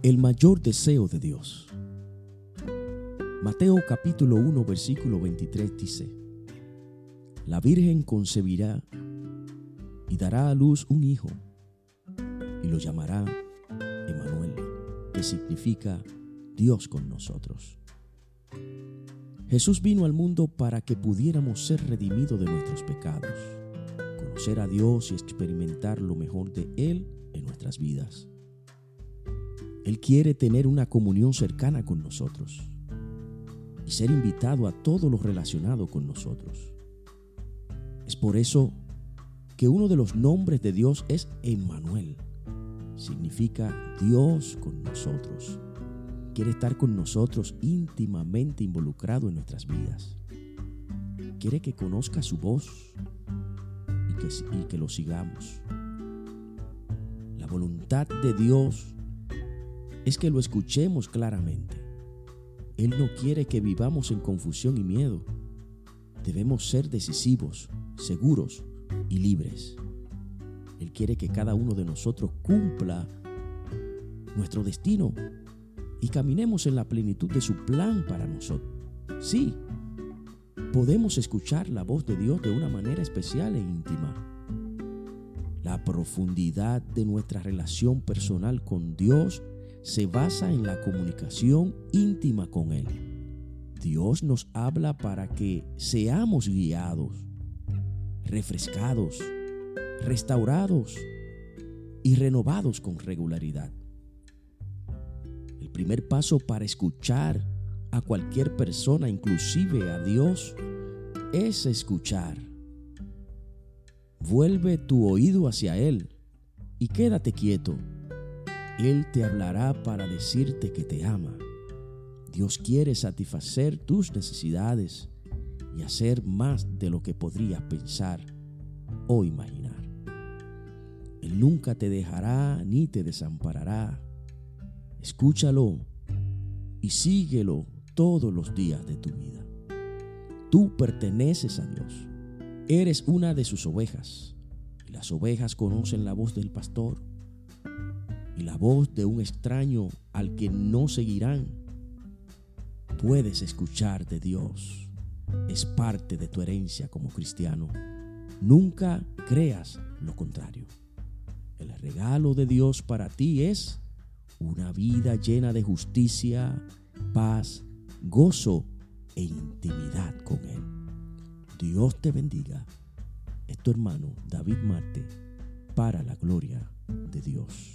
El mayor deseo de Dios. Mateo capítulo 1 versículo 23 dice, La Virgen concebirá y dará a luz un hijo y lo llamará Emanuel, que significa Dios con nosotros. Jesús vino al mundo para que pudiéramos ser redimidos de nuestros pecados, conocer a Dios y experimentar lo mejor de Él en nuestras vidas. Él quiere tener una comunión cercana con nosotros y ser invitado a todo lo relacionado con nosotros. Es por eso que uno de los nombres de Dios es Emmanuel. Significa Dios con nosotros. Quiere estar con nosotros íntimamente involucrado en nuestras vidas. Quiere que conozca su voz y que, y que lo sigamos. La voluntad de Dios es que lo escuchemos claramente. Él no quiere que vivamos en confusión y miedo. Debemos ser decisivos, seguros y libres. Él quiere que cada uno de nosotros cumpla nuestro destino y caminemos en la plenitud de su plan para nosotros. Sí, podemos escuchar la voz de Dios de una manera especial e íntima. La profundidad de nuestra relación personal con Dios se basa en la comunicación íntima con Él. Dios nos habla para que seamos guiados, refrescados, restaurados y renovados con regularidad. El primer paso para escuchar a cualquier persona, inclusive a Dios, es escuchar. Vuelve tu oído hacia Él y quédate quieto él te hablará para decirte que te ama. Dios quiere satisfacer tus necesidades y hacer más de lo que podrías pensar o imaginar. Él nunca te dejará ni te desamparará. Escúchalo y síguelo todos los días de tu vida. Tú perteneces a Dios. Eres una de sus ovejas. Y las ovejas conocen la voz del pastor y la voz de un extraño al que no seguirán. Puedes escuchar de Dios. Es parte de tu herencia como cristiano. Nunca creas lo contrario. El regalo de Dios para ti es una vida llena de justicia, paz, gozo e intimidad con Él. Dios te bendiga. Es tu hermano David Marte para la gloria de Dios.